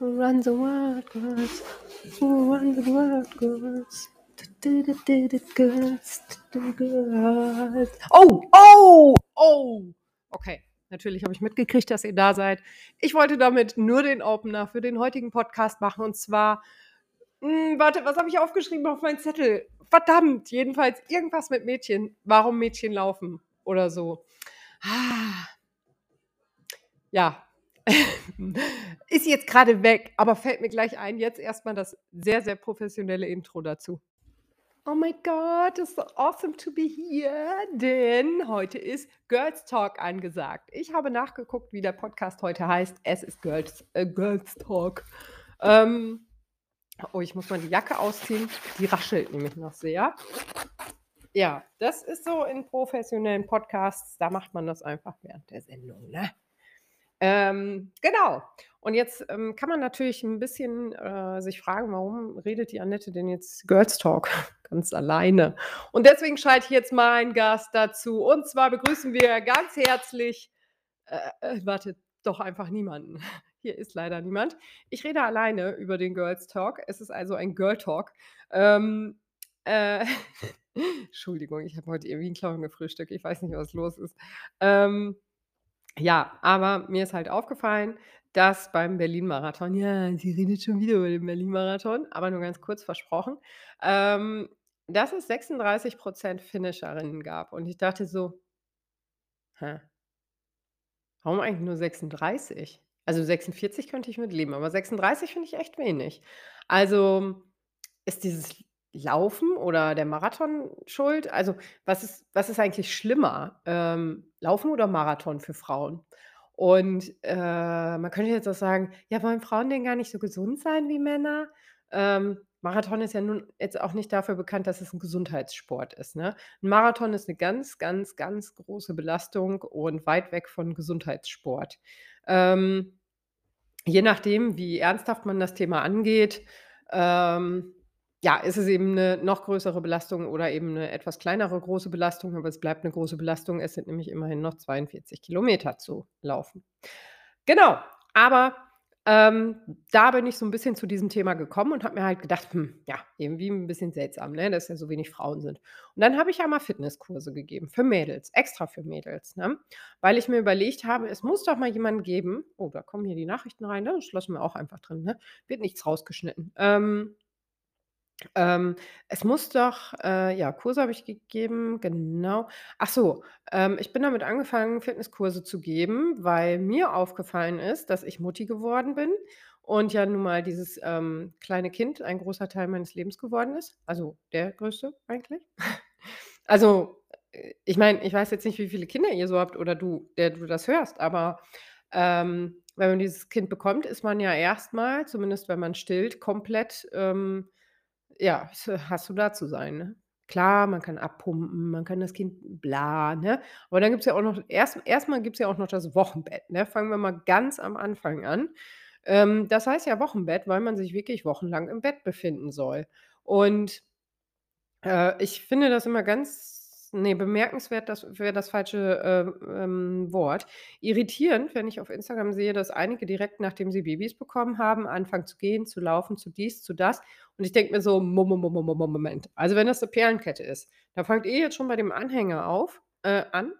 Run the world, girls. Run the world, girls. Girls, girls. Oh, oh, oh. Okay, natürlich habe ich mitgekriegt, dass ihr da seid. Ich wollte damit nur den Opener für den heutigen Podcast machen und zwar, mh, hm, warte, was habe ich aufgeschrieben auf meinen Zettel? Verdammt, jedenfalls irgendwas mit Mädchen. Warum Mädchen laufen oder so. Ah. Ja, ist jetzt gerade weg, aber fällt mir gleich ein. Jetzt erstmal das sehr, sehr professionelle Intro dazu. Oh my God, it's so awesome to be here, denn heute ist Girls Talk angesagt. Ich habe nachgeguckt, wie der Podcast heute heißt. Es ist Girls, äh, Girls Talk. Ähm, oh, ich muss mal die Jacke ausziehen. Die raschelt nämlich noch sehr. Ja, das ist so in professionellen Podcasts, da macht man das einfach während der Sendung, ne? Ähm, genau. Und jetzt ähm, kann man natürlich ein bisschen äh, sich fragen, warum redet die Annette denn jetzt Girls Talk ganz alleine? Und deswegen schalte ich jetzt meinen Gast dazu. Und zwar begrüßen wir ganz herzlich, äh, äh, warte, doch einfach niemanden. Hier ist leider niemand. Ich rede alleine über den Girls Talk. Es ist also ein Girl Talk. Ähm, äh, Entschuldigung, ich habe heute irgendwie einen Clown gefrühstückt. Ich weiß nicht, was los ist. Ähm, ja, aber mir ist halt aufgefallen, dass beim Berlin-Marathon ja, sie redet schon wieder über den Berlin-Marathon, aber nur ganz kurz versprochen, ähm, dass es 36% Finisherinnen gab. Und ich dachte so: „Hä? Warum eigentlich nur 36?“ Also, 46 könnte ich mitleben, aber 36 finde ich echt wenig. Also, ist dieses Laufen oder der Marathon schuld? Also, was ist was ist eigentlich schlimmer, ähm, Laufen oder Marathon für Frauen? Und, äh, man könnte jetzt auch sagen: „Ja, wollen Frauen denn gar nicht so gesund sein wie Männer?“ Ähm, Marathon ist ja nun jetzt auch nicht dafür bekannt, dass es 'n Gesundheitssport ist, ne? 'N Marathon ist 'ne ganz, ganz, ganz große Belastung und weit weg von Gesundheitssport. Ähm, je nachdem, wie ernsthaft man das Thema angeht, ähm ja, ist es eben 'ne noch größere Belastung oder eben 'ne etwas kleinere große Belastung, aber es bleibt 'ne große Belastung. Es sind nämlich immerhin noch 42 Kilometer zu laufen. Genau, aber, ähm, da bin ich so 'n bisschen zu diesem Thema gekommen und habe mir halt gedacht: „Hm, ja, irgendwie 'n bisschen seltsam, ne, dass ja so wenig Frauen sind.“ Und dann habe ich ja mal Fitnesskurse gegeben für Mädels, extra für Mädels, ne? Weil ich mir überlegt habe, es muss doch mal jemanden geben oh, da kommen hier die Nachrichten rein, ne? Das lassen wir auch einfach drin, ne? Wird nichts rausgeschnitten. Ähm ähm, es muss doch äh, ja, Kurse habe ich gegeben, genau. Ach so, ähm, ich bin damit angefangen, Fitnesskurse zu geben, weil mir aufgefallen ist, dass ich Mutti geworden bin und ja nun mal dieses, ähm, kleine Kind ein großer Teil meines Lebens geworden ist, also der größte eigentlich. Also, äh, ich meine, ich weiß jetzt nicht, wie viele Kinder ihr so habt oder du, der du das hörst, aber, ähm, wenn man dieses Kind bekommt, ist man ja erst mal, zumindest wenn man stillt, komplett, ähm ja, hast du da zu sein, ne? Klar, man kann abpumpen, man kann das Kind bla, ne? Aber dann gibt's ja auch noch erst erst mal gibt's ja auch noch das Wochenbett, ne? Fangen wir mal ganz am Anfang an. Ähm, das heißt ja Wochenbett, weil man sich wirklich wochenlang im Bett befinden soll. Und, äh, ich finde das immer ganz ne, bemerkenswert, das wäre das falsche, äh, ähm, Wort. Irritierend, wenn ich auf Instagram sehe, dass einige direkt, nachdem sie Babys bekommen haben, anfangen zu gehen, zu laufen, zu dies, zu das. Und ich denke mir so: „Mo mo mo mo mo mo Moment.“ Also, wenn das 'ne Perlenkette ist, dann fangt ihr jetzt schon bei dem Anhänger auf äh, an,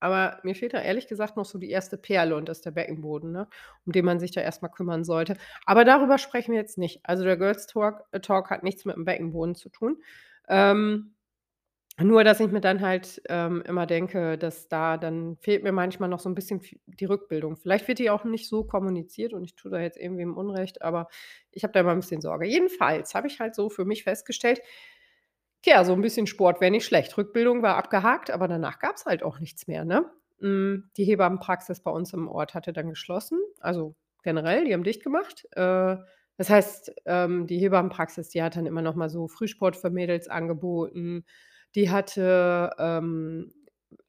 aber mir fehlt da ehrlich gesagt noch so die erste Perle und das ist der Beckenboden, ne, um den man sich da erst mal kümmern sollte. Aber darüber sprechen wir jetzt nicht. Also, der Girls Talk äh, Talk hat nichts mit dem Beckenboden zu tun. Ähm nur, dass ich mir dann halt, ähm, immer denke, dass da dann fehlt mir manchmal noch so 'n bisschen die Rückbildung. Vielleicht wird die auch nicht so kommuniziert und ich tue da jetzt irgendwem Unrecht, aber ich habe da immer 'n bisschen Sorge. Jedenfalls habe ich halt so für mich festgestellt, ja, so 'n bisschen Sport wäre nicht schlecht. Rückbildung war abgehakt, aber danach gab's halt auch nichts mehr, ne? Hm, die Hebammenpraxis bei uns im Ort hatte dann geschlossen, also generell, die haben dicht gemacht. Äh, das heißt, ähm, die Hebammenpraxis, die hat dann immer noch mal so Frühsport für Mädels angeboten. Die hatte, ähm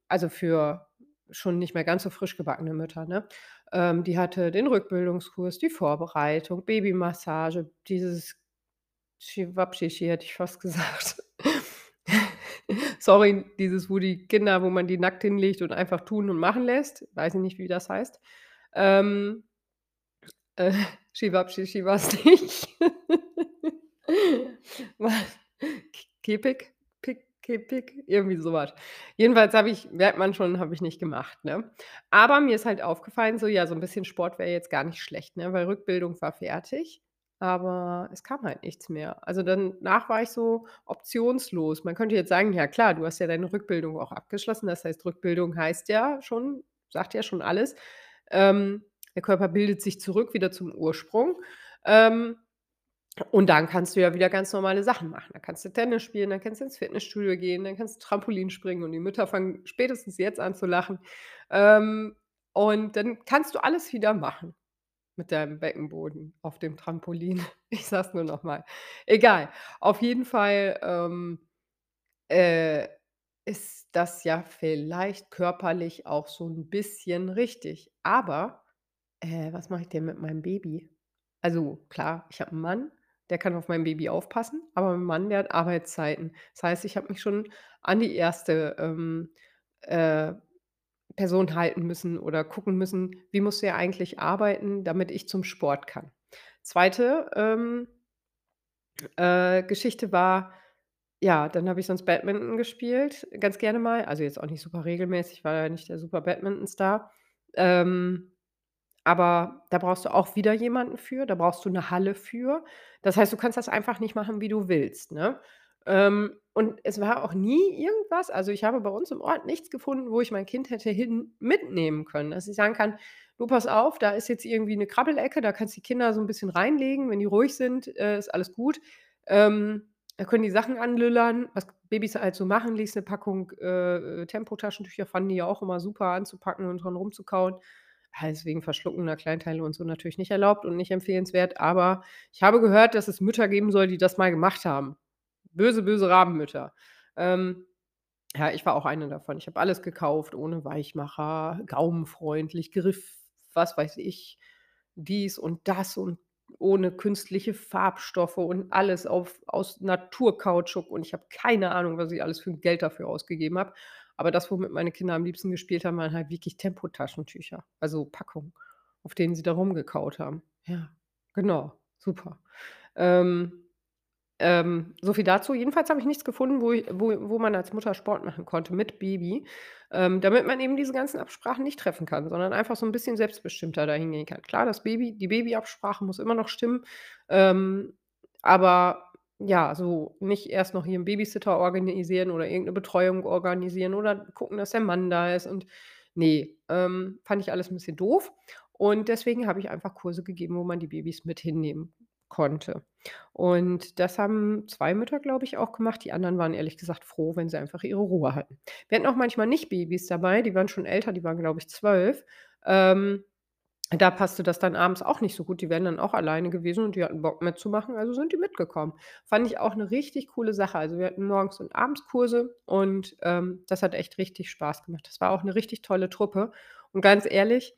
also für schon nicht mehr ganz so frisch gebackene Mütter, ne? Ähm, die hatte den Rückbildungskurs, die Vorbereitung, Babymassage, dieses Schiwapschichi hätte ich fast gesagt. Sorry, dieses, wo die Kinder wo man die nackt hinlegt und einfach tun und machen lässt. Weiß ich nicht, wie das heißt. Ähm Äh, Shivapchi Shivasti. Was? K Kepik? Kepik? Irgendwie so was. Jedenfalls habe ich merkt man schon, habe ich nicht gemacht, ne? Aber mir ist halt aufgefallen, so, ja, so 'n bisschen Sport wäre jetzt gar nicht schlecht, ne, weil Rückbildung war fertig, aber es kam halt nichts mehr. Also, danach war ich so optionslos. Man könnte jetzt sagen: „Ja klar, du hast ja deine Rückbildung auch abgeschlossen.“ Das heißt, Rückbildung heißt ja schon sagt ja schon alles. Ähm, der Körper bildet sich zurück wieder zum Ursprung. Ähm, und dann kannst du ja wieder ganz normale Sachen machen. Dann kannst du Tennis spielen, dann kannst du ins Fitnessstudio gehen, dann kannst du Trampolin springen und die Mütter fangen spätestens jetzt an zu lachen. Ähm, und dann kannst du alles wieder machen mit deinem Beckenboden auf dem Trampolin. Ich sage es nur noch mal. Egal. Auf jeden Fall, ähm, äh, ist das ja vielleicht körperlich auch so 'n bisschen richtig. Aber, äh, was mache ich denn mit meinem Baby? Also, klar, ich habe 'n Mann, der kann auf mein Baby aufpassen, aber mein Mann, der hat Arbeitszeiten. Das heißt, ich habe mich schon an die 1., ähm, äh, Person halten müssen oder gucken müssen, wie muss der eigentlich arbeiten, damit ich zum Sport kann. 2., ähm, äh, Geschichte war, ja, dann habe ich sonst Badminton gespielt, ganz gerne mal. Also, jetzt auch nicht super regelmäßig, war ja nicht der super Badmintonstar. Ähm, aber da brauchst du auch wieder jemanden für, da brauchst du 'ne Halle für. Das heißt, du kannst das einfach nicht machen, wie du willst, ne? Ähm, und es war auch nie irgendwas also, ich habe bei uns im Ort nichts gefunden, wo ich mein Kind hätte hin mitnehmen können, dass ich sagen kann: „Du, pass auf, da ist jetzt irgendwie 'ne Krabbelecke, da kannst du die Kinder so 'n bisschen reinlegen. Wenn die ruhig sind, äh, ist alles gut. Ähm, da können die Sachen anlüllern“, was Babys halt so machen, liegst 'ne Packung, äh, Tempotaschentücher fanden die ja auch immer super anzupacken und dran rumzukauen. Ja, deswegen verschluckener Kleinteile und so natürlich nicht erlaubt und nicht empfehlenswert, aber ich habe gehört, dass es Mütter geben soll, die das mal gemacht haben. Böse, böse Rabenmütter. Ähm, ja, ich war auch eine davon. Ich habe alles gekauft ohne Weichmacher, gaumenfreundlich, Griff was weiß ich, dies und das und ohne künstliche Farbstoffe und alles auf aus Naturkautschuk und ich habe keine Ahnung, was ich alles für Geld dafür ausgegeben habe. Aber das, womit meine Kinder am liebsten gespielt haben, waren halt wirklich Tempotaschentücher, also Packungen, auf denen sie da rumgekaut haben. Ja, genau, super. Ähm, ähm, so viel dazu. Jedenfalls habe ich nichts gefunden, wo i wo wo man als Mutter Sport machen konnte mit Baby, ähm, damit man eben diese ganzen Absprachen nicht treffen kann, sondern einfach so 'n bisschen selbstbestimmter da hingehen kann. Klar, das Baby die Babyabsprache muss immer noch stimmen, ähm, aber ja, so nicht erst noch hier 'n Babysitter organisieren oder irgend 'ne Betreuung organisieren oder gucken, dass der Mann da ist und ne, ähm, fand ich alles 'n bisschen doof. Und deswegen habe ich einfach Kurse gegeben, wo man die Babys mit hinnehmen konnte. Und das haben 2 Mütter, glaube ich, auch gemacht. Die anderen waren ehrlich gesagt froh, wenn sie einfach ihre Ruhe hatten. Wir hatten auch manchmal nicht Babys dabei, die waren schon älter, die waren, glaube ich, 12. Ähm, da passte das dann abends auch nicht so gut. Die wären dann auch alleine gewesen und die hatten Bock mitzumachen, also sind die mitgekommen. Fand ich auch 'ne richtig coole Sache. Also, wir hatten morgens und abends Kurse und, ähm, das hat echt richtig Spaß gemacht. Das war auch 'ne richtig tolle Truppe. Und ganz ehrlich,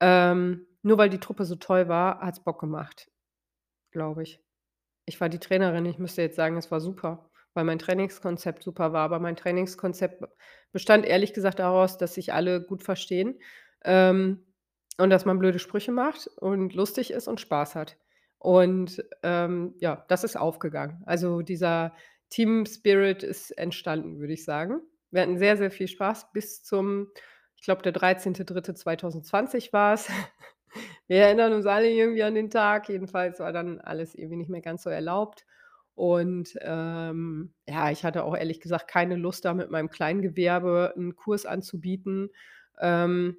ähm, nur weil die Truppe so toll war, hat's Bock gemacht, glaube ich. Ich war die Trainerin, ich müsste jetzt sagen, es war super, weil mein Trainingskonzept super war. Aber mein Trainingskonzept bestand ehrlich gesagt daraus, dass sich alle gut verstehen, ähm, und dass man blöde Sprüche macht und lustig ist und Spaß hat. Und, ähm, ja, das ist aufgegangen. Also, dieser Team-Spirit ist entstanden, würde ich sagen. Wir hatten sehr, sehr viel Spaß bis zum ich glaube, der 13.3.2020 war's. Wir erinnern uns alle irgendwie an den Tag. Jedenfalls war dann alles irgendwie nicht mehr ganz so erlaubt. Und, ähm, ja, ich hatte auch ehrlich gesagt keine Lust, da mit meinem Kleingewerbe 'n Kurs anzubieten. Ähm,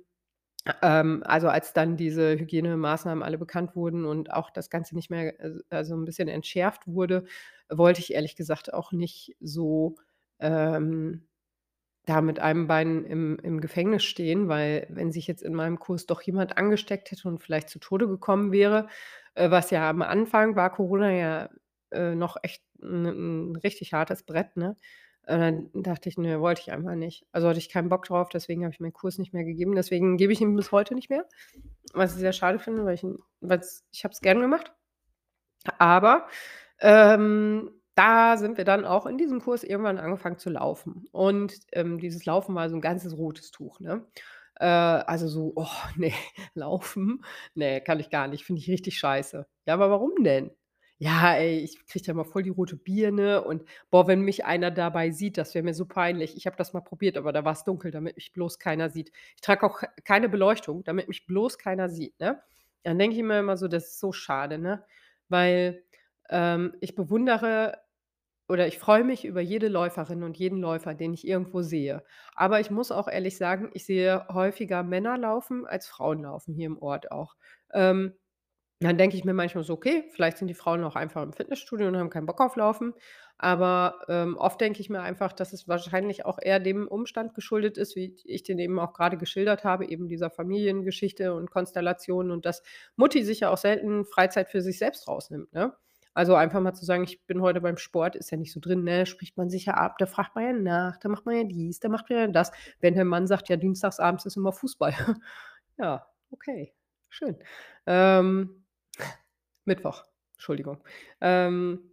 ähm, also, als dann diese Hygienemaßnahmen alle bekannt wurden und auch das Ganze nicht mehr äh, also 'n bisschen entschärft wurde, wollte ich ehrlich gesagt auch nicht so, ähm, da mit einem Bein im im Gefängnis stehen, weil wenn sich jetzt in meinem Kurs doch jemand angesteckt hätte und vielleicht zu Tode gekommen wäre, äh, was ja am Anfang war Corona ja, äh, noch echt 'n 'n richtig hartes Brett, ne? Äh, dann dachte ich: „Ne, wollte ich einfach nicht.“ Also, hatte ich keinen Bock drauf, deswegen habe ich meinen Kurs nicht mehr gegeben. Deswegen gebe ich ihn bis heute nicht mehr, was ich sehr schade finde, weil ich ich habe es gern gemacht. Aber, ähm, da sind wir dann auch in diesem Kurs irgendwann angefangen zu laufen. Und, ähm, dieses Laufen war so 'n ganzes rotes Tuch, ne? Äh, also so, oh, ne, laufen, ne, kann ich gar nicht, finde ich richtig scheiße. Ja, aber warum denn? Ja, ey, ich kriege da immer voll die rote Birne und boah, wenn mich einer dabei sieht, das wäre mir so peinlich. Ich habe das mal probiert, aber da war's dunkel, damit mich bloß keiner sieht. Ich trage auch keine Beleuchtung, damit mich bloß keiner sieht, ne? Dann denke ich mir immer so, das ist so schade, ne? Weil, ähm, ich bewundere oder ich freue mich über jede Läuferin und jeden Läufer, den ich irgendwo sehe. Aber ich muss auch ehrlich sagen, ich sehe häufiger Männer laufen als Frauen laufen hier im Ort auch. Ähm, dann denke ich mir manchmal so: „Okay, vielleicht sind die Frauen auch einfach im Fitnessstudio und haben keinen Bock auf Laufen.“ Aber, ähm, oft denke ich mir einfach, dass es wahrscheinlich auch eher dem Umstand geschuldet ist, wie ich den eben auch grade geschildert habe, eben dieser Familiengeschichte und Konstellation und dass Mutti sich ja auch selten Freizeit für sich selbst rausnimmt, ne? Also, einfach mal zu sagen: „Ich bin heute beim Sport“, ist ja nicht so drin, ne? Spricht man sich ja ab, da fragt man ja nach, da macht man ja dies, da macht man ja das. Wenn der Mann sagt: „Ja, dienstags abends ist immer Fußball.“ Ja, okay, schön. Ähm, Mittwoch, Entschuldigung. Ähm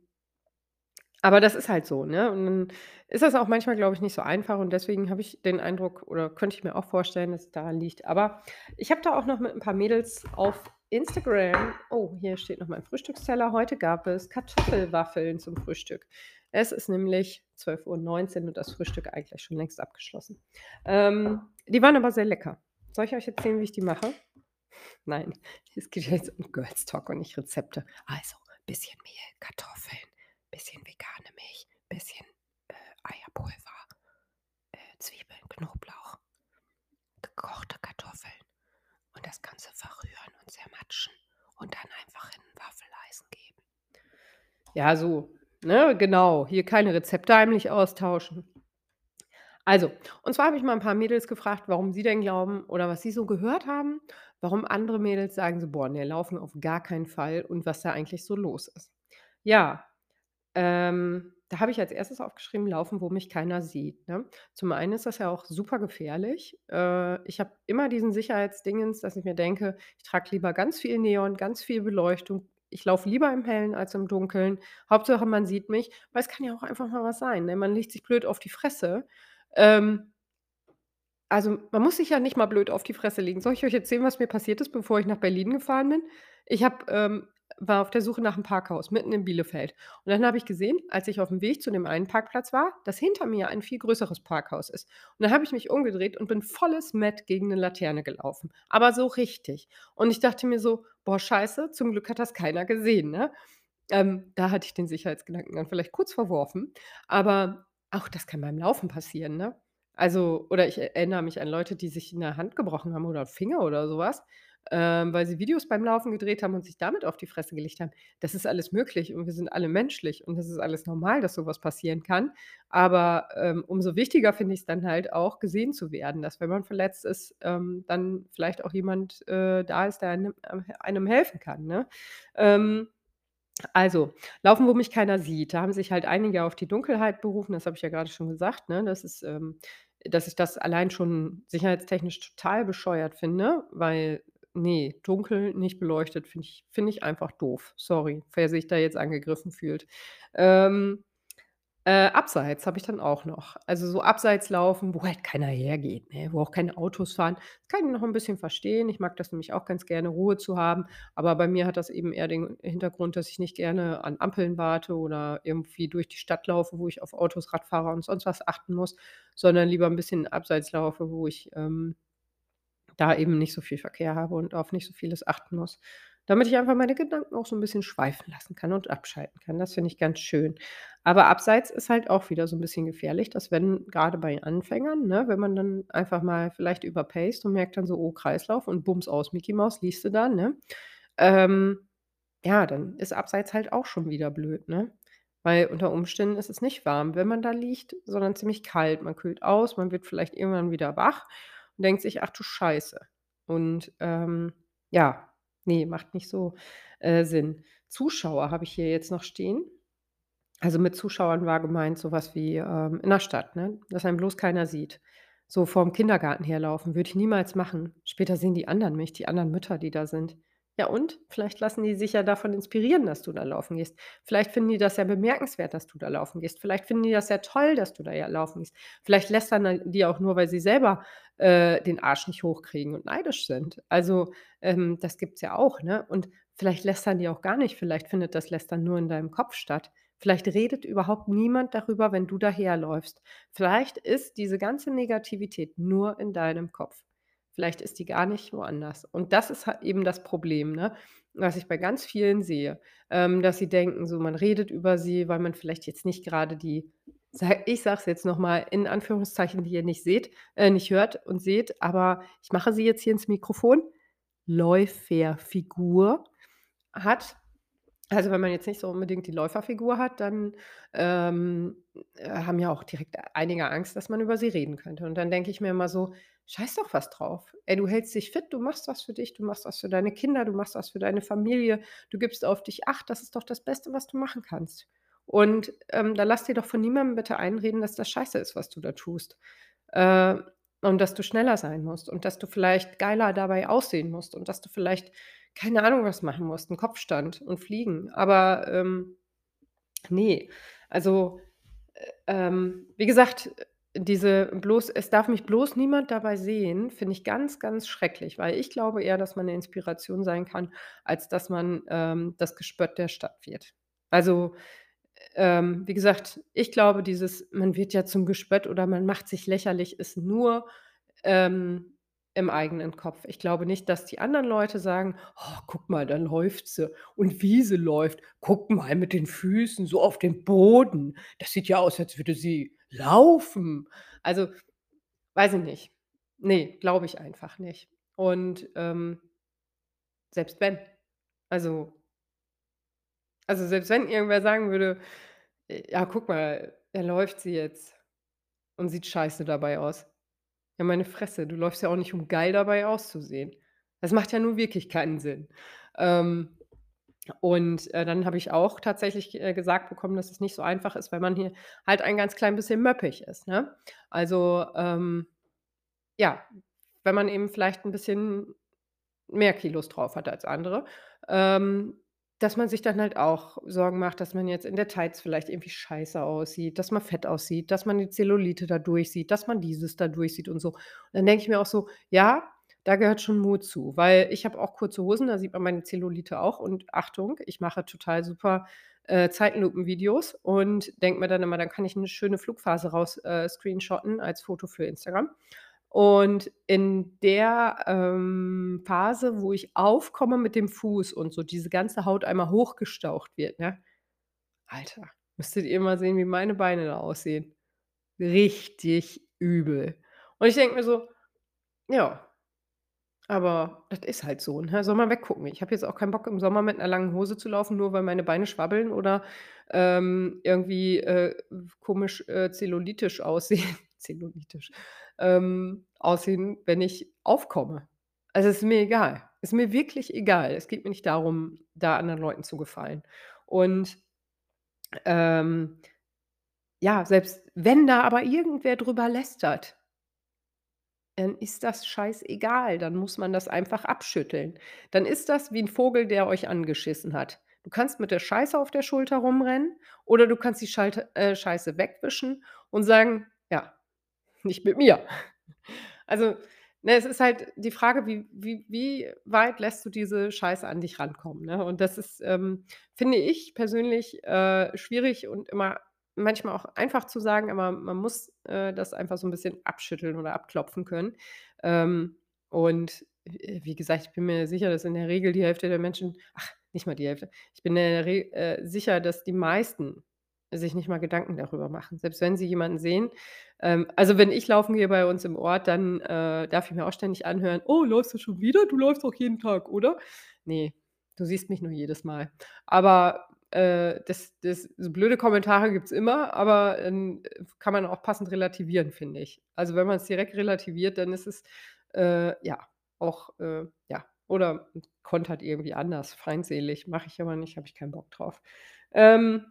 aber das ist halt so, ne? Und dann ist das auch manchmal, glaube ich, nicht so einfach und deswegen habe ich den Eindruck oder könnte ich mir auch vorstellen, dass es daran liegt. Aber ich habe da auch noch mit 'n paar Mädels auf Instagram oh, hier steht noch mein Frühstücksteller. Heute gab es Kartoffelwaffeln zum Frühstück. Es ist nämlich 12:19 und das Frühstück eigentlich schon längst abgeschlossen. Ähm, die waren aber sehr lecker. Soll ich euch erzählen, wie ich die mache? Nein, es geht jetzt um Girls Talk und nicht Rezepte. Also, bisschen Mehl, Kartoffeln, bisschen vegane Milch, bisschen, äh, Eierpulver, äh, Zwiebeln, Knoblauch, gekochte Kartoffeln und das Ganze verrühren und zermatschen und dann einfach in Waffeleisen geben. Ja, so, ne, genau. Hier keine Rezepte heimlich austauschen. Also, und zwar habe ich mal 'n paar Mädels gefragt, warum sie denn glauben oder was sie so gehört haben, warum andere Mädels sagen so: „Boah, ne, Laufen auf gar keinen Fall“ und was da eigentlich so los ist. Ja, ähm, da habe ich als Erstes aufgeschrieben: „Laufen, wo mich keiner sieht“, ne? Zum einen ist das ja auch super gefährlich. Äh, ich habe immer diesen Sicherheitsdingens, dass ich mir denke: „Ich trage lieber ganz viel Neon, ganz viel Beleuchtung. Ich laufe lieber im Hellen als im Dunkeln. Hauptsache, man sieht mich“, weil es kann ja auch einfach mal was sein, ne? Man liegt sich blöd auf die Fresse. Ähm also, man muss sich ja nicht mal blöd auf die Fresse legen. Soll ich euch erzählen, was mir passiert ist, bevor ich nach Berlin gefahren bin? Ich habe ähm, war auf der Suche nach 'm Parkhaus mitten in Bielefeld. Und dann habe ich gesehen, als ich aufm Weg zu dem einen Parkplatz war, dass hinter mir ein viel größeres Parkhaus ist. Und dann habe ich mich umgedreht und bin volles Mett gegen 'ne Laterne gelaufen, aber so richtig. Und ich dachte mir so: „Boah, scheiße, zum Glück hat das keiner gesehen“, ne? Ähm, da hatte ich den Sicherheitsgedanken dann vielleicht kurz verworfen, aber auch das kann beim Laufen passieren, ne? Also oder ich erinnere mich an Leute, die sich 'ne Hand gebrochen haben oder Finger oder so was, ähm, weil sie Videos beim Laufen gedreht haben und sich damit auf die Fresse gelegt haben. Das ist alles möglich und wir sind alle menschlich und das ist alles normal, dass so was passieren kann. Aber, ähm, umso wichtiger finde ich's dann halt auch, gesehen zu werden, dass, wenn man verletzt ist, ähm, dann vielleicht auch jemand, äh, da ist, der einem äh, einem helfen kann, ne? Also, Laufen, wo mich keiner sieht. Da haben sich halt einige auf die Dunkelheit berufen, das habe ich ja grade schon gesagt, ne? Das ist, ähm dass ich das allein schon sicherheitstechnisch total bescheuert finde, weil, ne, dunkel, nicht beleuchtet, finde ich finde ich einfach doof. Sorry, wer sich da jetzt angegriffen fühlt. Ähm, äh, abseits habe ich dann auch noch. Also, so abseits laufen, wo halt keiner hergeht, ne, wo auch keine Autos fahren. Das kann ich noch 'n bisschen verstehen. Ich mag das nämlich auch ganz gerne, Ruhe zu haben. Aber bei mir hat das eben eher den Hintergrund, dass ich nicht gerne an Ampeln warte oder irgendwie durch die Stadt laufe, wo ich auf Autos, Radfahrer und sonst was achten muss, sondern lieber 'n bisschen abseits laufe, wo ich, ähm, da eben nicht so viel Verkehr habe und auf nicht so vieles achten muss, damit ich einfach meine Gedanken auch so 'n bisschen schweifen lassen kann und abschalten kann. Das finde ich ganz schön. Aber abseits ist halt auch wieder so 'n bisschen gefährlich, dass wenn grade bei Anfängern, ne, wenn man dann einfach mal vielleicht überpaced und merkt dann so: „Oh, Kreislauf“ und bums aus Micky Maus liest du da, ne? Ähm, ja, dann ist abseits halt auch schon wieder blöd, ne? Weil unter Umständen ist es nicht warm, wenn man da liegt, sondern ziemlich kalt. Man kühlt aus, man wird vielleicht irgendwann wieder wach und denkt sich: „Ach du Scheiße.“ Und, ähm, ja, ne, macht nicht so, äh, Sinn. Zuschauer habe ich hier jetzt noch stehen. Also, mit Zuschauern war gemeint so was wie, ähm, in der Stadt, ne, dass einen bloß keiner sieht. So vorm Kindergarten herlaufen würde ich niemals machen. Später sehen die anderen mich, die anderen Mütter, die da sind. Ja und? Vielleicht lassen die sich ja davon inspirieren, dass du da laufen gehst. Vielleicht finden die das ja bemerkenswert, dass du da laufen gehst. Vielleicht finden die das ja toll, dass du da ja laufen gehst. Vielleicht lästern die auch nur, weil sie selber, äh, den Arsch nicht hochkriegen und neidisch sind. Also, ähm, das gibt's ja auch, ne? Und vielleicht lästern die auch gar nicht. Vielleicht findet das Lästern nur in deinem Kopf statt. Vielleicht redet überhaupt niemand darüber, wenn du daherläufst. Vielleicht ist diese ganze Negativität nur in deinem Kopf. Vielleicht ist die gar nicht woanders. Und das ist halt eben das Problem, ne, was ich bei ganz vielen sehe, ähm, dass sie denken, so man redet über sie, weil man vielleicht jetzt nicht gerade die ich sage es jetzt noch mal in Anführungszeichen, die ihr nicht seht äh, nicht hört und seht, aber ich mache sie jetzt hier ins Mikrofon, Läuferfigur hat. Also, wenn man jetzt nicht so unbedingt die Läuferfigur hat, dann, ähm, äh, haben ja auch direkt einige Angst, dass man über sie reden könnte. Und dann denke ich mir immer so: „Scheiß doch was drauf. Ey, du hältst dich fit, du machst was für dich, du machst was für deine Kinder, du machst was für deine Familie, du gibst auf dich Acht. Das ist doch das Beste, was du machen kannst. Und, ähm, da lass dir doch von niemandem bitte einreden, dass das scheiße ist, was du da tust, äh, und dass du schneller sein musst und dass du vielleicht geiler dabei aussehen musst und dass du vielleicht, keine Ahnung, was machen musst, 'n Kopfstand und fliegen. Aber, ähm, ne, also, äh, ähm, wie gesagt, diese bloß es darf mich bloß niemand dabei sehen, finde ich ganz, ganz schrecklich, weil ich glaube eher, dass man 'ne Inspiration sein kann, als dass man, ähm, das Gespött der Stadt wird. Also, ähm, wie gesagt, ich glaube, dieses man wird ja zum Gespött oder man macht sich lächerlich, ist nur, ähm, im eigenen Kopf. Ich glaube nicht, dass die anderen Leute sagen: „Oh, guck mal, da läuft sie und wie sie läuft. Guck mal mit den Füßen so auf den Boden. Das sieht ja aus, als würde sie laufen.“ Also, weiß ich nicht. Ne, glaube ich einfach nicht. Und, ähm selbst wenn. Also also, selbst wenn irgendwer sagen würde: „Äh, ja, guck mal, da läuft sie jetzt und sieht scheiße dabei aus.“ Ja, meine Fresse, du läufst ja auch nicht, um geil dabei auszusehen. Das macht ja nun wirklich keinen Sinn. Ähm, und, äh, dann habe ich auch tatsächlich, äh, gesagt bekommen, dass es nicht so einfach ist, weil man hier halt ein ganz klein bisschen möppig ist, ne? Also, ähm, ja, wenn man eben vielleicht 'n bisschen mehr Kilos drauf hat als andere, ähm, dass man sich dann halt auch Sorgen macht, dass man jetzt in der Tights vielleicht irgendwie scheiße aussieht, dass man fett aussieht, dass man die Zellulite dadurch sieht, dass man dieses dadurch sieht und so. Und dann denke ich mir auch so: „Ja, da gehört schon Mut zu“, weil ich habe auch kurze Hosen, da sieht man meine Zellulite auch und Achtung, ich mache total super, äh, Zeitenlupenvideos und denke mir dann immer, dann kann ich 'ne schöne Flugphase raus, äh, screenshotten als Foto für Instagram. Und in der, ähm, Phase, wo ich aufkomme mit dem Fuß und so diese ganze Haut einmal hochgestaucht wird, ne? Alter, müsstet ihr mal sehen, wie meine Beine da aussehen. Richtig übel. Und ich denke mir so: „Ja“ „aber das ist halt so, ne? Soll man weggucken.“ Ich habe jetzt auch keinen Bock, im Sommer mit 'ner langen Hose zu laufen, nur weil meine Beine schwabbeln oder, ähm, irgendwie, äh, komisch, äh, zellulitisch aussehen zellulitisch, ähm, aussehen, wenn ich aufkomme. Also, ist mir egal. Ist mir wirklich egal. Es geht mir nicht darum, da anderen Leuten zu gefallen. Und, ähm, ja, selbst wenn da aber irgendwer drüber lästert dann ist das scheißegal, dann muss man das einfach abschütteln. Dann ist das wie 'n Vogel, der euch angeschissen hat. Du kannst mit der Scheiße auf der Schulter rumrennen oder du kannst die Schalte äh, Scheiße wegwischen und sagen: „Ja, nicht mit mir.“ Also, ne, es ist halt die Frage, wie wie wie weit lässt du diese Scheiße an dich rankommen, ne? Und das ist, ähm, finde ich persönlich, äh, schwierig und immer manchmal auch einfach zu sagen, aber man muss, äh, das einfach so 'n bisschen abschütteln oder abklopfen können. Ähm, und, äh, wie gesagt, ich bin mir sicher, dass in der Regel die Hälfte der Menschen ach, nicht mal die Hälfte. Ich bin Re äh, sicher, dass die meisten sich nicht mal Gedanken darüber machen, selbst wenn sie jemanden sehen. Ähm, also, wenn ich laufen gehe bei uns im Ort, dann, äh, darf ich mir auch ständig anhören: „Oh, läufst du schon wieder? Du läufst doch jeden Tag, oder?“ Ne, du siehst mich nur jedes Mal. Aber, äh, das das so blöde Kommentare gibt's immer, aber, ähm, kann man auch passend relativieren, finde ich. Also, wenn man's direkt relativiert, dann ist es, äh, ja, auch, äh, ja oder kontert irgendwie anders, feindselig. Mache ich aber nicht, habe ich keinen Bock drauf. Ähm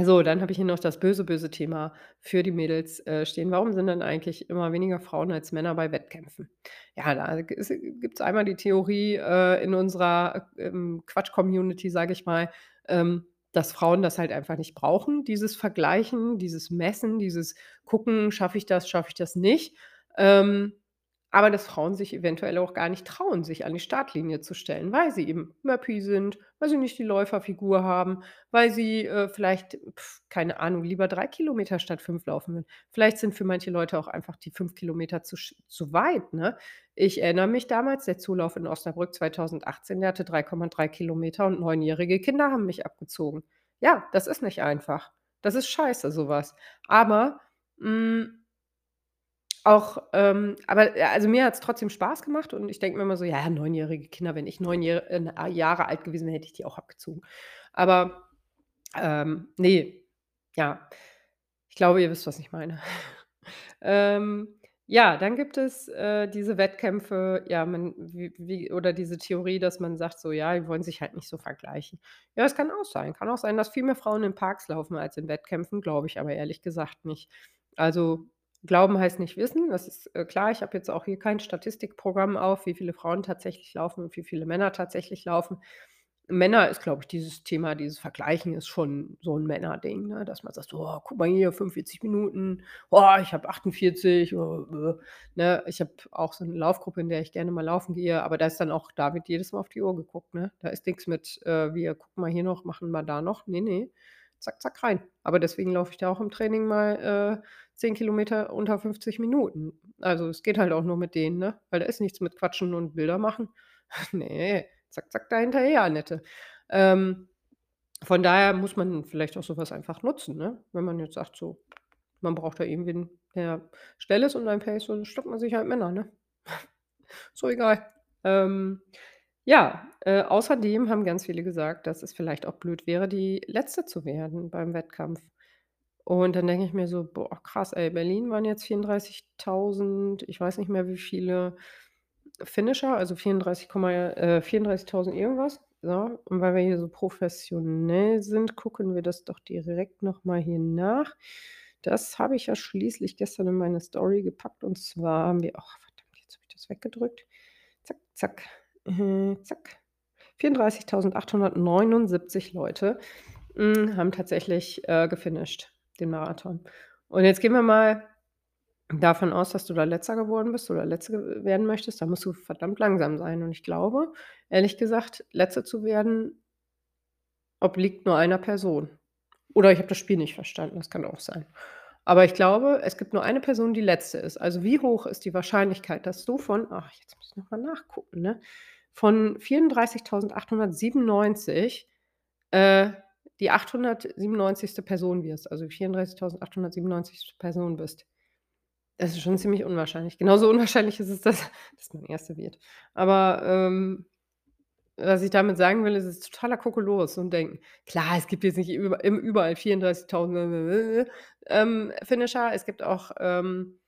So, dann habe ich hier noch das böse, böse Thema für die Mädels, äh, stehen. Warum sind denn eigentlich immer weniger Frauen als Männer bei Wettkämpfen? Ja, da g es einmal die Theorie, äh, in unserer, ähm, Quatsch-Community, sage ich mal, ähm, dass Frauen das halt einfach nicht brauchen, dieses Vergleichen, dieses Messen, dieses Gucken: „Schaffe ich das, schaffe ich das nicht?“ Ähm, aber dass Frauen sich eventuell auch gar nicht trauen, sich an die Startlinie zu stellen, weil sie eben Möppi sind, weil sie nicht die Läuferfigur haben, weil sie, äh, vielleicht, pf, keine Ahnung, lieber 3 Kilometer statt 5 laufen würden. Vielleicht sind für manche Leute auch einfach die 5 Kilometer zu zu weit, ne? Ich erinnere mich damals, der Zulauf in Osnabrück 2018, der hatte 3,3 Kilometer und neunjährige Kinder haben mich abgezogen. Ja, das ist nicht einfach. Das ist scheiße, so was. Aber, hm auch, ähm aber, also, mir hat's trotzdem Spaß gemacht und ich denke mir immer so: „Ja, neunjährige Kinder, wenn ich neun Jähr äh, Jahre alt gewesen wäre, hätte ich die auch abgezogen.“ Aber, ähm, ne, ja. Ich glaube, ihr wisst, was ich meine. Ähm, ja, dann gibt es, äh, diese Wettkämpfe, ja, man wie wie oder diese Theorie, dass man sagt so: „Ja, die wollen sich halt nicht so vergleichen.“ Ja, das kann auch sein. Kann auch sein, dass viel mehr Frauen in Parks laufen als in Wettkämpfen, glaube ich aber ehrlich gesagt nicht. Also, glauben heißt nicht wissen, das ist, äh, klar. Ich habe jetzt auch hier kein Statistikprogramm auf, wie viele Frauen tatsächlich laufen und wie viele Männer tatsächlich laufen. Männer ist, glaube ich dieses Thema, dieses Vergleichen ist schon so 'n Männerding, ne, dass man sagt: „Oh, guck mal hier, 45 Minuten. Oh, ich habe 48, oh, äh.“ Ne? Ich habe auch so 'ne Laufgruppe, in der ich gerne mal laufen gehe, aber da ist dann auch da wird jedes Mal auf die Uhr geguckt, ne? Da ist nix mit, äh, wir gucken mal hier noch, machen mal da noch. Ne, ne, zack, zack, rein. Aber deswegen laufe ich da auch im Training mal, äh, 10 Kilometer unter 50 Minuten. Also, es geht halt auch nur mit denen, ne? Weil da ist nichts mit Quatschen und Bilder machen. Ne, zack, zack, da hinterher, Annette. Ähm, von daher muss man vielleicht auch so was einfach nutzen, ne? Wenn man jetzt sagt so, man braucht da irgendwen, der schnell ist und ein Pace, dann schnappt man sich halt Männer, ne? Doch egal. Ähm, ja, äh, außerdem haben ganz viele gesagt, dass es vielleicht auch blöd wäre, die Letzte zu werden beim Wettkampf. Und dann denke ich mir so: „Boah, krass, ey, Berlin waren jetzt 34.000, ich weiß nicht mehr, wie viele Finisher, also 34, äh, 34.000 irgendwas. So, und weil wir hier so professionell sind, gucken wir das doch direkt noch mal hier nach. Das habe ich ja schließlich gestern in meine Story gepackt und zwar haben wir ach verdammt, jetzt habe ich das weggedrückt. Zack, zack, äh, zack. 34.879 Leute, hm, haben tatsächlich, äh, gefinisht, den Marathon. Und jetzt gehen wir mal davon aus, dass du da Letzter geworden bist oder Letzte ge werden möchtest, dann musst du verdammt langsam sein. Und ich glaube, ehrlich gesagt, Letzte zu werden obliegt nur einer Person. Oder ich habe das Spiel nicht verstanden, das kann auch sein. Aber ich glaube, es gibt nur eine Person, die Letzte ist. Also, wie hoch ist die Wahrscheinlichkeit, dass du von ach, jetzt muss ich noch mal nachgucken, ne? Von 34.897, äh, die 897. Person wirst, also 34.897. Person bist. Das ist schon ziemlich unwahrscheinlich. Genauso unwahrscheinlich ist es, dass dass man Erste wird. Aber, ähm, was ich damit sagen will, ist, es ist totaler Kokolores, so 'n Denken. Klar, es gibt jetzt nicht überall 34.000 ähm, Finisher. Es gibt auch, ähm,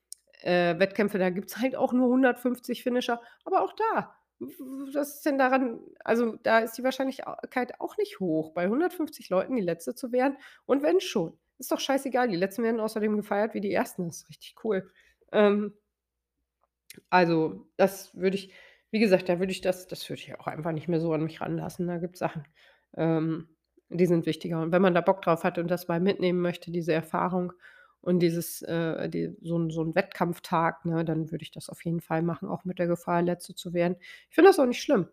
äh, Wettkämpfe, da gibt's halt auch nur 150 Finisher. Aber auch da, was ist denn daran also, da ist die Wahrscheinlichkeit auch nicht hoch, bei 150 Leuten die Letzte zu werden. Und wenn schon, ist doch scheißegal. Die Letzten werden außerdem gefeiert wie die Ersten. Das ist richtig cool. Ähm also, das würde ich wie gesagt, da würde ich das das würde ich auch einfach nicht mehr so an mich ranlassen. Da gibt's Sachen, ähm, die sind wichtiger. Und wenn man da Bock drauf hat und das mal mitnehmen möchte, diese Erfahrung und dieses, äh die so so 'n Wettkampftag, ne, dann würde ich das auf jeden Fall machen, auch mit der Gefahr, Letzte zu werden. Ich finde das auch nicht schlimm.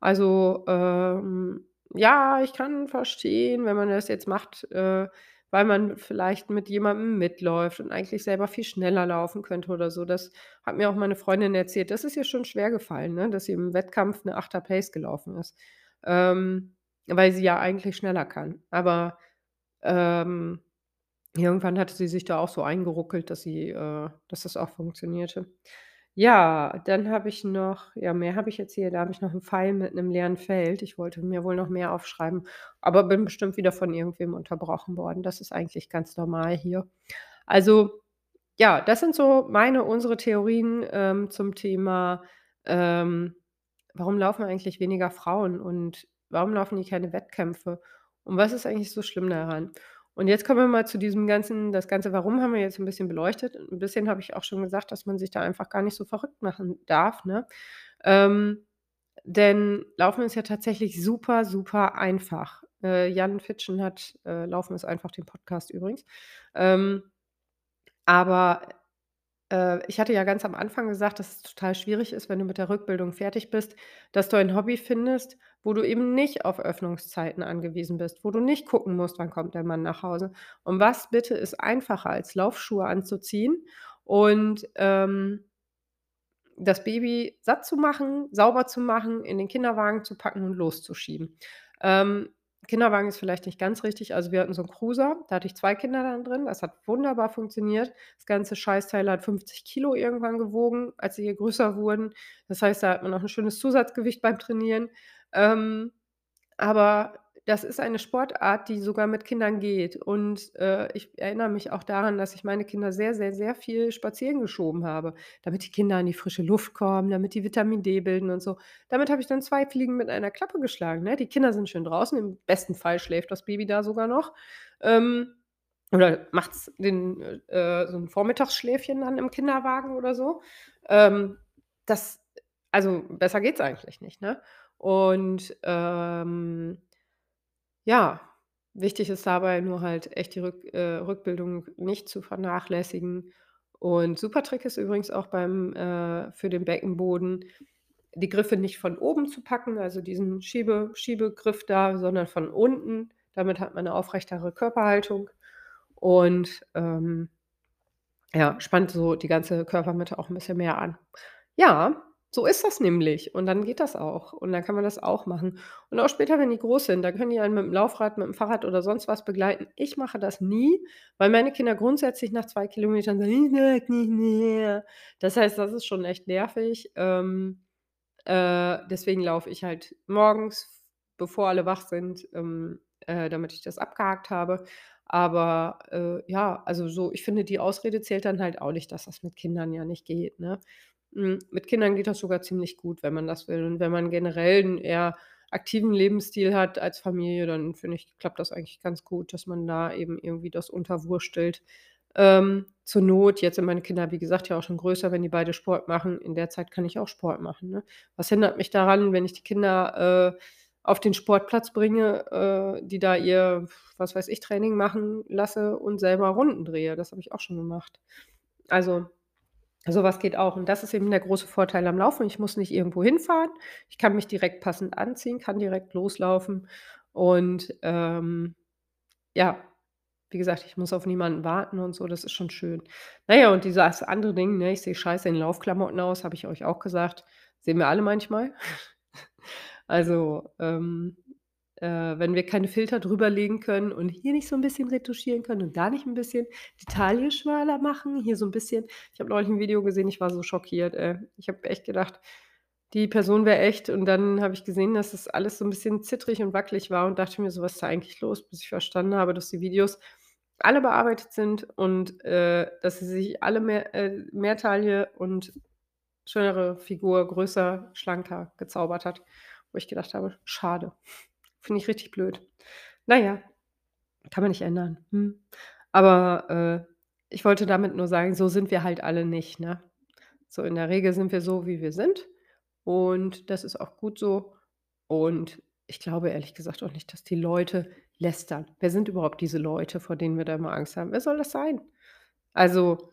Also, ähm, ja, ich kann verstehen, wenn man das jetzt macht, äh, weil man vielleicht mit jemandem mitläuft und eigentlich selber viel schneller laufen könnte oder so. Das hat mir auch meine Freundin erzählt. Das ist ihr schon schwergefallen, ne, dass sie im Wettkampf 'ne 8er Pace gelaufen ist, ähm, weil sie ja eigentlich schneller kann. Aber, ähm, irgendwann hatte sie sich da auch so eingeruckelt, dass sie äh, dass das auch funktionierte. Ja, dann habe ich noch ja, mehr habe ich jetzt hier da habe ich noch 'n Pfeil mit 'nem leeren Feld. Ich wollte mir wohl noch mehr aufschreiben, aber bin bestimmt wieder von irgendwem unterbrochen worden. Das ist eigentlich ganz normal hier. Also, ja, das sind so meine unsere Theorien, ähm, zum Thema, ähm, warum laufen eigentlich weniger Frauen und warum laufen die keine Wettkämpfe und was ist eigentlich so schlimm daran? Und jetzt kommen wir mal zu diesem ganzen das ganze Warum haben wir jetzt ein bisschen beleuchtet. Ein bisschen habe ich auch schon gesagt, dass man sich da einfach gar nicht so verrückt machen darf, ne? Ähm, denn Laufen ist ja tatsächlich super, super einfach. Äh, Jan Fitschen hat äh, Laufen ist einfach den Podcast übrigens. Ähm, aber äh, ich hatte ja ganz am Anfang gesagt, dass es total schwierig ist, wenn du mit der Rückbildung fertig bist, dass du ein Hobby findest, wo du eben nicht auf Öffnungszeiten angewiesen bist, wo du nicht gucken musst, wann kommt der Mann nach Hause. Und was bitte ist einfacher, als Laufschuhe anzuziehen und ähm, das Baby satt zu machen, sauber zu machen, in den Kinderwagen zu packen und loszuschieben. Ähm, Kinderwagen ist vielleicht nicht ganz richtig. Also wir hatten so 'n Cruiser, da hatte ich 2 Kinder dann drin. Das hat wunderbar funktioniert. Das ganze Scheißteil hat 50 Kilo irgendwann gewogen, als sie hier größer wurden. Das heißt, da hat man auch 'n schönes Zusatzgewicht beim Trainieren. Ähm, aber das ist eine Sportart, die sogar mit Kindern geht. Und, äh, ich erinnere mich auch daran, dass ich meine Kinder sehr, sehr, sehr viel spazieren geschoben habe, damit die Kinder an die frische Luft kommen, damit die Vitamin D bilden und so. Damit habe ich dann 2 Fliegen mit einer Klappe geschlagen, ne? Die Kinder sind schön draußen, im besten Fall schläft das Baby da sogar noch, ähm, oder macht's den äh, so 'n Vormittagsschläfchen dann im Kinderwagen oder so. Ähm, das also, besser geht's eigentlich nicht, ne? Und, ähm ja, wichtig ist dabei nur halt echt die Rück äh, Rückbildung nicht zu vernachlässigen. Und super Trick ist übrigens auch beim äh, für den Beckenboden, die Griffe nicht von oben zu packen, also diesen Schiebe Schiebegriff da, sondern von unten. Damit hat man 'ne aufrechtere Körperhaltung und, ähm, ja, spannt so die ganze Körpermitte auch 'n bisschen mehr an. Ja, so ist das nämlich und dann geht das auch und dann kann man das auch machen. Und auch später, wenn die groß sind, dann können die einen mit'm Laufrad, mit'm Fahrrad oder sonst was begleiten. Ich mache das nie, weil meine Kinder grundsätzlich nach 2 Kilometern sagen: „Ich mag nicht mehr.“ Das heißt, das ist schon echt nervig. Ähm, äh, deswegen laufe ich halt morgens, bevor alle wach sind, ähm, äh, damit ich das abgehakt habe. Aber, äh, ja, also so ich finde, die Ausrede zählt dann halt auch nicht, dass das mit Kindern ja nicht geht, ne? Hm, mit Kindern geht das sogar ziemlich gut, wenn man das will. Und wenn man generell 'n eher aktiven Lebensstil hat als Familie, dann finde ich, klappt das eigentlich ganz gut, dass man da eben irgendwie das unterwurstelt. Ähm, zur Not jetzt sind meine Kinder, wie gesagt, ja auch schon größer, wenn die beide Sport machen. In der Zeit kann ich auch Sport machen, ne? Was hindert mich daran, wenn ich die Kinder, äh, auf den Sportplatz bringe, äh, die da ihr, was weiß ich, Training machen lasse und selber Runden drehe? Das habe ich auch schon gemacht. Also so was geht auch und das ist eben der große Vorteil am Laufen. Ich muss nicht irgendwo hinfahren. Ich kann mich direkt passend anziehen, kann direkt loslaufen und, ähm, ja, wie gesagt, ich muss auf niemanden warten und so, das ist schon schön. Na ja, und dieses andere Ding, ne, ich sehe scheiße in Laufklamotten aus, habe ich euch auch gesagt. Sehen wir alle manchmal. Also, ähm, äh, wenn wir keine Filter drüber legen können und hier nicht so 'n bisschen retuschieren können und da nicht 'n bisschen die Taille schmaler machen, hier so 'n bisschen ich habe neulich 'n Video gesehen, ich war so schockiert, ey. Ich habe echt gedacht, die Person wäre echt und dann habe ich gesehen, dass das alles so 'n bisschen zittrig und wackelig war und dachte mir so: „Was ist da eigentlich los?“ Bis ich verstanden habe, dass die Videos alle bearbeitet sind und, äh, dass sie sich alle mehr äh, mehr Taille und schönere Figur, größer, schlanker gezaubert hat, wo ich gedacht habe: „Schade.“ Finde ich richtig blöd. Na ja, kann man nicht ändern. Mhm. Aber, äh, ich wollte damit nur sagen, so sind wir halt alle nicht, ne? So in der Regel sind wir so, wie wir sind und das ist auch gut so. Und ich glaube ehrlich gesagt auch nicht, dass die Leute lästern. Wer sind überhaupt diese Leute, vor denen wir da immer Angst haben? Wer soll das sein? Also,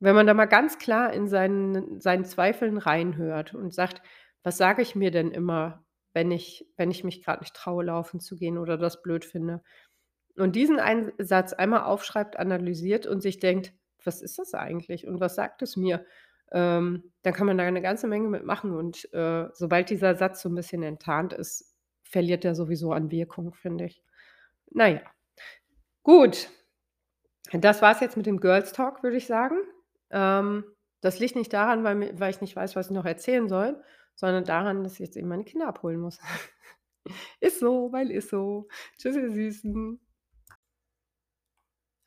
wenn man da mal ganz klar in seinen seinen Zweifeln reinhört und sagt: „Was sage ich mir denn immer, wenn ich wenn ich mich grad nicht traue, laufen zu gehen oder das blöd finde?“ Und diesen einen Satz einmal aufschreibt, analysiert und sich denkt: „Was ist das eigentlich und was sagt es mir?“ Ähm, dann kann man da 'ne ganze Menge mit machen und, äh, sobald dieser Satz so 'n bisschen enttarnt ist, verliert der sowieso an Wirkung, finde ich. Na ja, gut. Das war's jetzt mit dem Girls Talk, würde ich sagen. Ähm, das liegt nicht daran, weil weil ich nicht weiß, was ich noch erzählen soll, sondern daran, dass ich jetzt eben meine Kinder abholen muss. Ist so, weil ist so. Tschüss, ihr Süßen.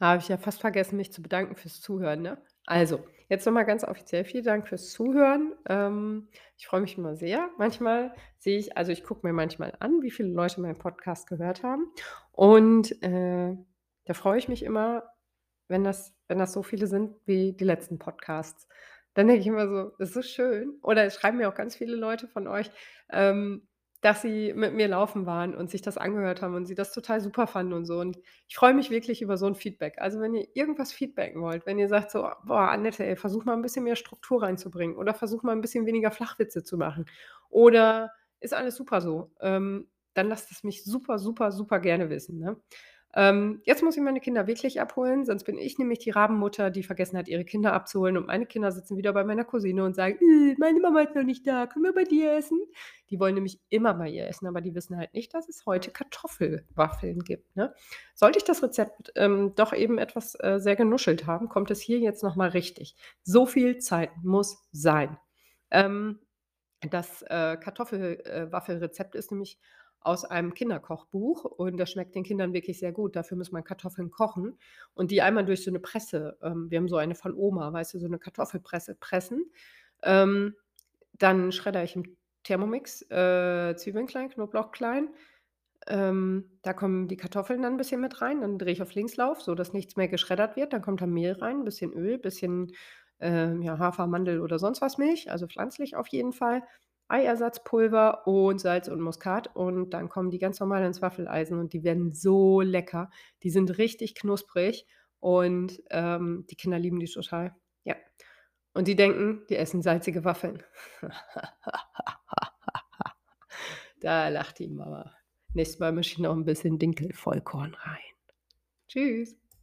Habe ich ja fast vergessen, mich zu bedanken fürs Zuhören, ne? Also, jetzt noch mal ganz offiziell vielen Dank fürs Zuhören. Ähm, ich freue mich immer sehr. Manchmal sehe ich also, ich gucke mir manchmal an, wie viele Leute meinen Podcast gehört haben und, äh, Da freue ich mich immer, wenn das wenn das so viele sind wie die letzten Podcasts. Dann denke ich immer so: „Das ist so schön.“ Oder es schreiben mir auch ganz viele Leute von euch, ähm, dass sie mit mir laufen waren und sich das angehört haben und sie das total super fanden und so. Und ich freue mich wirklich über so 'n Feedback. Also, wenn ihr irgendwas feedbacken wollt, wenn ihr sagt so: „Boah, Annette, ey, versuch mal 'n bisschen mehr Struktur reinzubringen oder versuch mal 'n bisschen weniger Flachwitze zu machen oder ist alles super so“, ähm, dann lasst es mich super, super, super gerne wissen, ne? Ähm, jetzt muss ich meine Kinder wirklich abholen, sonst bin ich nämlich die Rabenmutter, die vergessen hat, ihre Kinder abzuholen und meine Kinder sitzen wieder bei meiner Cousine und sagen: „Äh, meine Mama ist noch nicht da, können wir bei dir essen?“ Die wollen nämlich immer bei ihr essen, aber die wissen halt nicht, dass es heute Kartoffelwaffeln gibt, ne? Sollte ich das Rezept, ähm, doch eben etwas, äh, sehr genuschelt haben, kommt es hier jetzt noch mal richtig. So viel Zeit muss sein. Ähm, das, äh, Kartoffel äh, Waffelrezept ist nämlich aus einem Kinderkochbuch und das schmeckt den Kindern wirklich sehr gut. Dafür muss man Kartoffeln kochen und die einmal durch so 'ne Presse ähm, wir haben so eine von Oma, weißt du, so 'ne Kartoffelpresse pressen. Ähm, dann schreddere ich im Thermomix, äh, Zwiebeln klein, Knoblauch klein. Ähm, da kommen die Kartoffeln dann 'n bisschen mit rein. Dann drehe ich auf Linkslauf, sodass nichts mehr geschreddert wird. Dann kommt da Mehl rein, bisschen Öl, bisschen, ähm, ja, Hafer, Mandel oder sonst was Milch, also pflanzlich auf jeden Fall, Eiersatzpulver und Salz und Muskat und dann kommen die ganz normal ins Waffeleisen und die werden so lecker. Die sind richtig knusprig und, ähm, die Kinder lieben die total. Ja. Und die denken, die essen salzige Waffeln. Da lacht die Mama. Nächstes Mal mische ich noch 'n bisschen Dinkelvollkorn rein. Tschüss.